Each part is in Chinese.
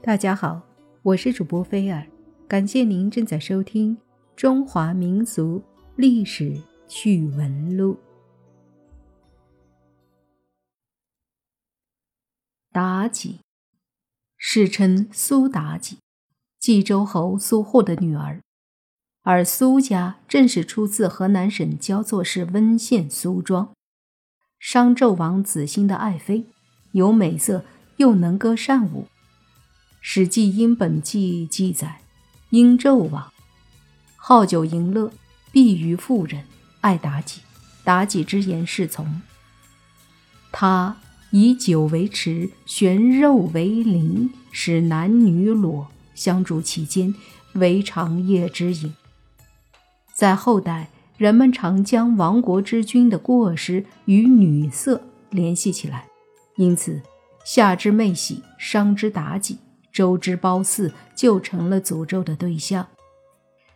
大家好，我是主播菲尔，感谢您正在收听《中华民族历史趣闻录》。妲己，世称苏妲己，冀州侯苏护的女儿，而苏家正是出自河南省焦作市温县苏庄。商纣王子兴的爱妃，有美色，又能歌善舞。《史记·殷本纪》记载：“殷纣王好酒淫乐，必于妇人，爱妲己。妲己之言是从。他以酒为池，悬肉为鳞，使男女裸相逐其间，为长夜之饮。”在后代，人们常将亡国之君的过失与女色联系起来，因此夏之妹喜，商之妲己。周之褒姒就成了诅咒的对象，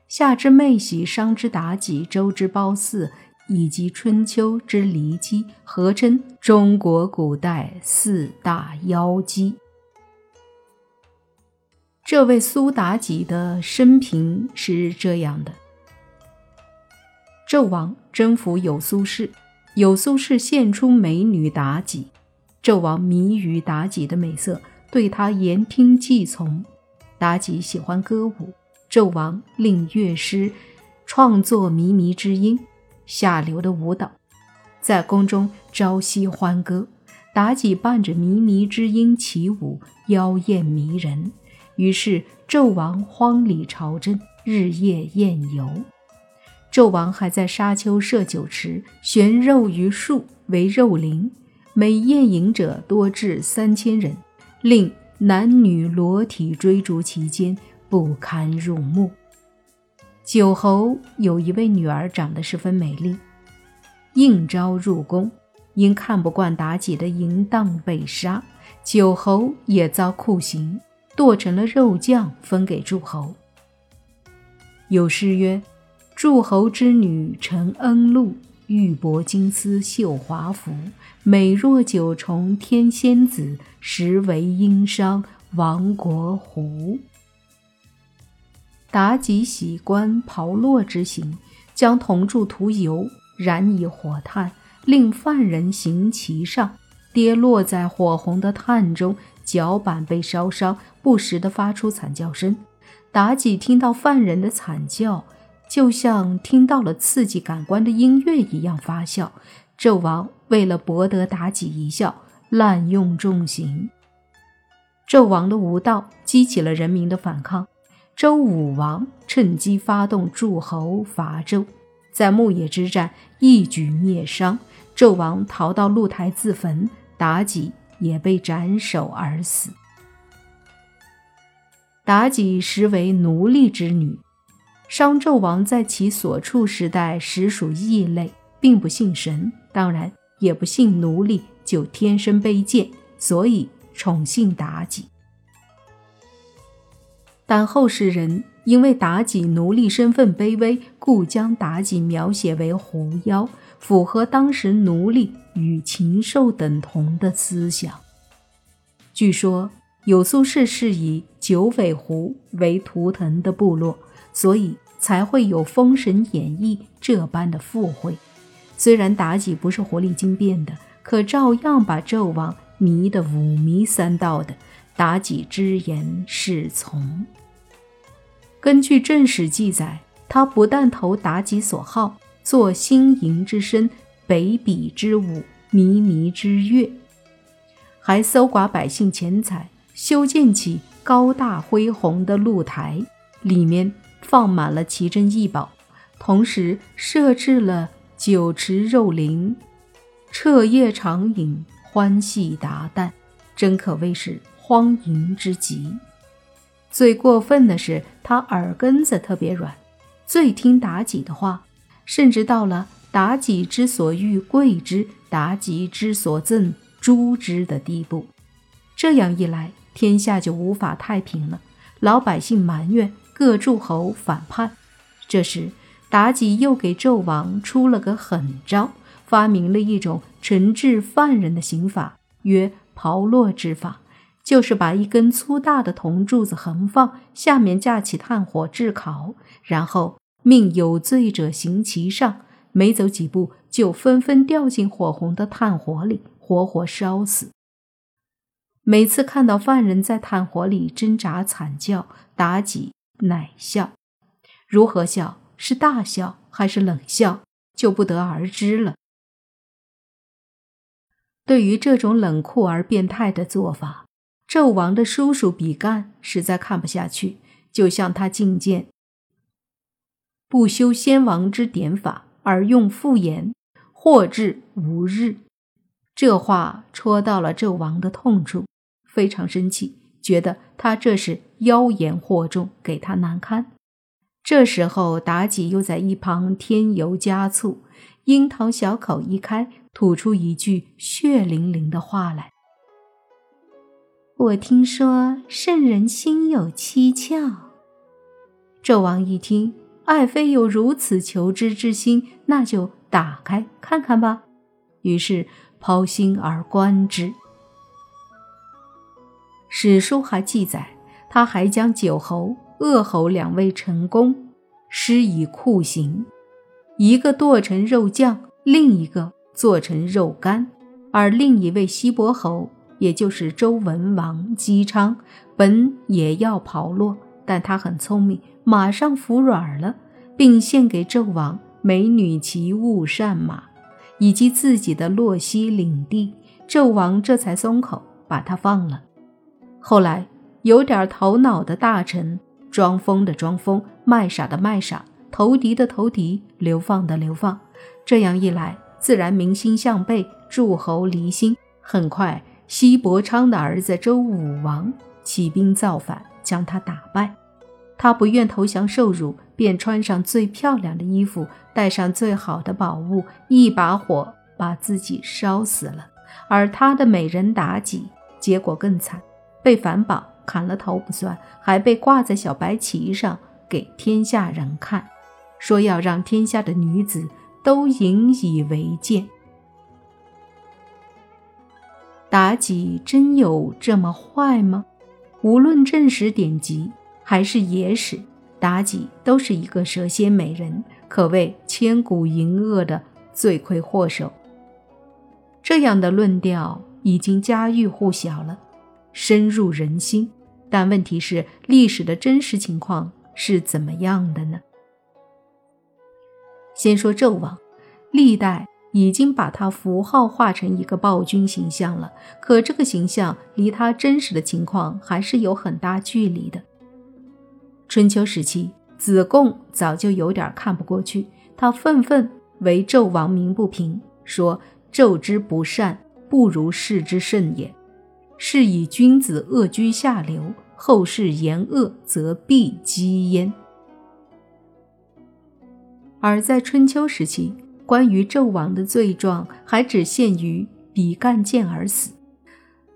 夏之妹喜、商之妲己、周之褒姒以及春秋之骊姬，合称中国古代四大妖姬。这位苏妲己的生平是这样的：纣王征服有苏氏，有苏氏献出美女妲己，纣王迷于妲己的美色。对他言听计从，妲己喜欢歌舞，纣王令乐师创作靡靡之音，下流的舞蹈，在宫中朝夕欢歌。妲己伴着靡靡之音起舞，妖艳迷人。于是纣王荒礼朝政，日夜宴游。纣王还在沙丘设酒池，悬肉于树为肉林，每宴饮者多至三千人。令男女裸体追逐其间，不堪入目。九侯有一位女儿，长得十分美丽，应召入宫，因看不惯妲己的淫荡，被杀。九侯也遭酷刑，剁成了肉酱，分给诸侯。有诗曰：“诸侯之女承恩禄。”玉帛金丝绣华服，美若九重天仙子，实为殷商亡国狐。妲己喜观炮烙之刑，将铜柱涂油，燃以火炭，令犯人行其上，跌落在火红的炭中，脚板被烧伤，不时地发出惨叫声。妲己听到犯人的惨叫。就像听到了刺激感官的音乐一样发笑。纣王为了博得妲己一笑，滥用重刑。纣王的无道激起了人民的反抗。周武王趁机发动诸侯伐纣，在牧野之战一举灭商。纣王逃到露台自焚，妲己也被斩首而死。妲己实为奴隶之女。商纣王在其所处时代实属异类，并不信神，当然也不信奴隶就天生卑贱，所以宠幸妲己。但后世人因为妲己奴隶身份卑微，故将妲己描写为狐妖，符合当时奴隶与禽兽等同的思想。据说有苏氏是以九尾狐为图腾的部落。所以才会有《封神演义》这般的富贵。虽然妲己不是活力精变的，可照样把纣王迷得五迷三道的。妲己之言是从。根据正史记载，他不但投妲己所好，做新吟之身、北比之舞、靡靡之乐，还搜刮百姓钱财，修建起高大恢宏的露台，里面。放满了奇珍异宝，同时设置了酒池肉林，彻夜长饮，欢戏达旦，真可谓是荒淫之极。最过分的是，他耳根子特别软，最听妲己的话，甚至到了妲己之所欲贵之，妲己之所赠诛之的地步。这样一来，天下就无法太平了，老百姓埋怨。各诸侯反叛，这时妲己又给纣王出了个狠招，发明了一种惩治犯人的刑法，曰炮烙之法，就是把一根粗大的铜柱子横放，下面架起炭火炙烤，然后命有罪者行其上，没走几步就纷纷掉进火红的炭火里，活活烧死。每次看到犯人在炭火里挣扎惨叫，妲己乃笑，如何笑？是大笑还是冷笑，就不得而知了。对于这种冷酷而变态的做法，纣王的叔叔比干实在看不下去，就向他进谏：不修先王之典法，而用复言，祸至无日。这话戳到了纣王的痛处，非常生气，觉得他这是妖言惑众，给他难堪。这时候，妲己又在一旁添油加醋，樱桃小口一开，吐出一句血淋淋的话来：“我听说圣人心有七窍。”纣王一听，爱妃有如此求知之心，那就打开看看吧。于是抛心而观之。史书还记载，他还将九侯。鄂侯两位臣工，施以酷刑，一个剁成肉酱，另一个做成肉干。而另一位西伯侯，也就是周文王姬昌，本也要炮烙，但他很聪明，马上服软了，并献给纣王美女骑物善马，以及自己的洛西领地。纣王这才松口，把他放了。后来有点头脑的大臣。装疯的装疯，卖傻的卖傻，投敌的投敌，流放的流放。这样一来，自然民心向背，诸侯离心。很快，西伯昌的儿子周武王起兵造反，将他打败。他不愿投降受辱，便穿上最漂亮的衣服，带上最好的宝物，一把火把自己烧死了。而他的美人妲己，结果更惨，被反绑。砍了头不算，还被挂在小白旗上给天下人看，说要让天下的女子都引以为戒。妲己真有这么坏吗？无论正史典籍还是野史，妲己都是一个蛇蝎美人，可谓千古淫恶的罪魁祸首。这样的论调已经家喻户晓了。深入人心，但问题是历史的真实情况是怎么样的呢？先说纣王，历代已经把他符号化成一个暴君形象了，可这个形象离他真实的情况还是有很大距离的。春秋时期，子贡早就有点看不过去，他愤愤为纣王鸣不平，说：“纣之不善，不如世之甚也。”是以君子恶居下流，后世言恶则必积焉。而在春秋时期，关于纣王的罪状还只限于比干见而死。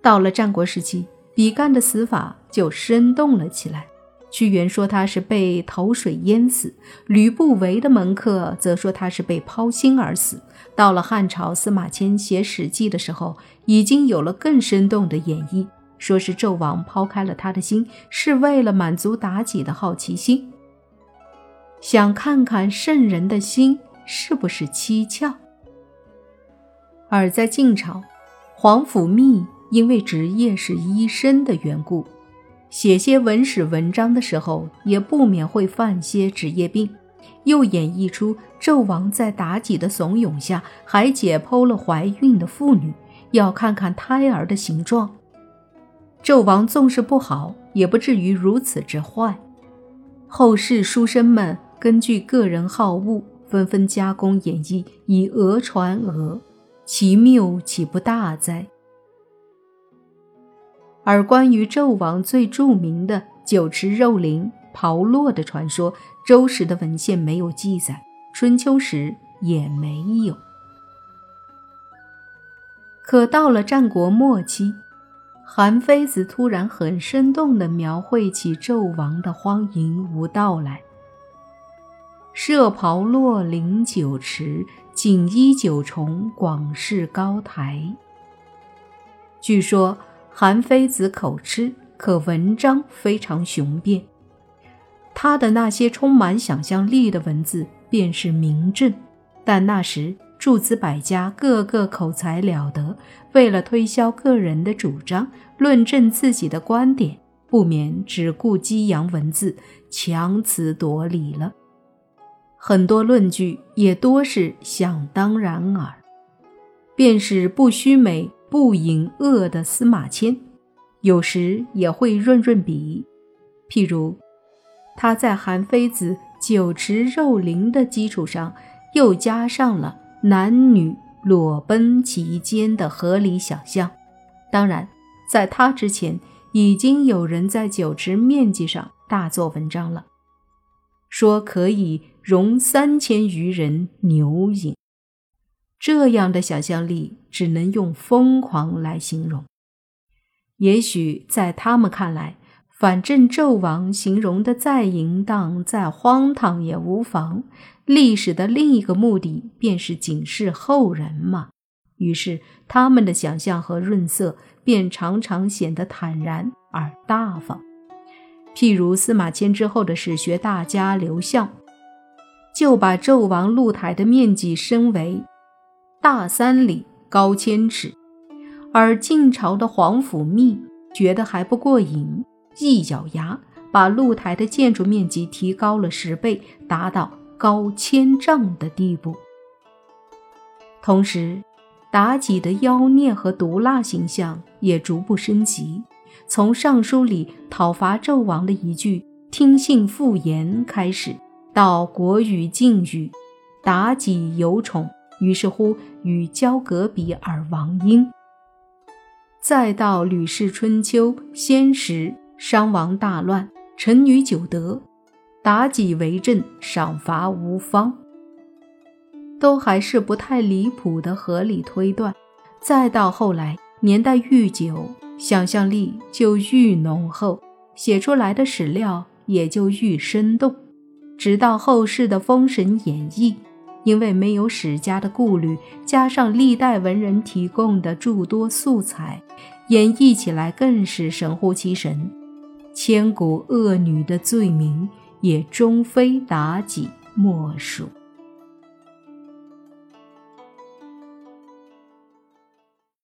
到了战国时期，比干的死法就生动了起来。屈原说他是被投水淹死，吕不韦的门客则说他是被抛心而死。到了汉朝，司马迁写《史记》的时候，已经有了更生动的演绎，说是纣王抛开了他的心，是为了满足妲己的好奇心，想看看圣人的心是不是蹊跷。而在晋朝，皇甫谧因为职业是医生的缘故。写些文史文章的时候，也不免会犯些职业病。又演绎出纣王在妲己的怂恿下，还解剖了怀孕的妇女，要看看胎儿的形状。纣王纵是不好，也不至于如此之坏。后世书生们根据个人好恶，纷纷加工演绎，以讹传讹，其谬岂不大哉？而关于纣王最著名的酒池肉林、炮烙的传说，周时的文献没有记载，春秋时也没有。可到了战国末期，韩非子突然很生动地描绘起纣王的荒淫无道来：设炮烙临酒池，锦衣九重广饰高台。据说。韩非子口吃，可文章非常雄辩。他的那些充满想象力的文字便是名震，但那时诸子百家个个口才了得，为了推销个人的主张，论证自己的观点，不免只顾激扬文字，强词夺理了。很多论据也多是想当然耳。便是不虚美、不隐恶的司马迁，有时也会润润笔。譬如，他在韩非子酒池肉林的基础上，又加上了男女裸奔其间的合理想象。当然，在他之前，已经有人在酒池面积上大做文章了，说可以容三千余人牛饮。这样的想象力只能用疯狂来形容。也许在他们看来，反正纣王形容的再淫荡、再荒唐也无妨。历史的另一个目的便是警示后人嘛。于是他们的想象和润色便常常显得坦然而大方。譬如司马迁之后的史学大家刘向，就把纣王露台的面积升为。大三里，高千尺，而晋朝的皇甫谧觉得还不过瘾，一咬牙，把露台的建筑面积提高了十倍，达到高千丈的地步。同时，妲己的妖孽和毒辣形象也逐步升级，从尚书里讨伐纣王的一句“听信妇言”开始，到国语禁语，妲己有宠。于是乎，与交隔壁而亡婴。再到《吕氏春秋》，先时商王大乱，臣女久得，妲己为政，赏罚无方，都还是不太离谱的合理推断。再到后来，年代愈久，想象力就愈浓厚，写出来的史料也就愈生动。直到后世的《封神演义》。因为没有史家的顾虑，加上历代文人提供的诸多素材，演绎起来更是神乎其神。千古恶女的罪名也终非妲己莫属。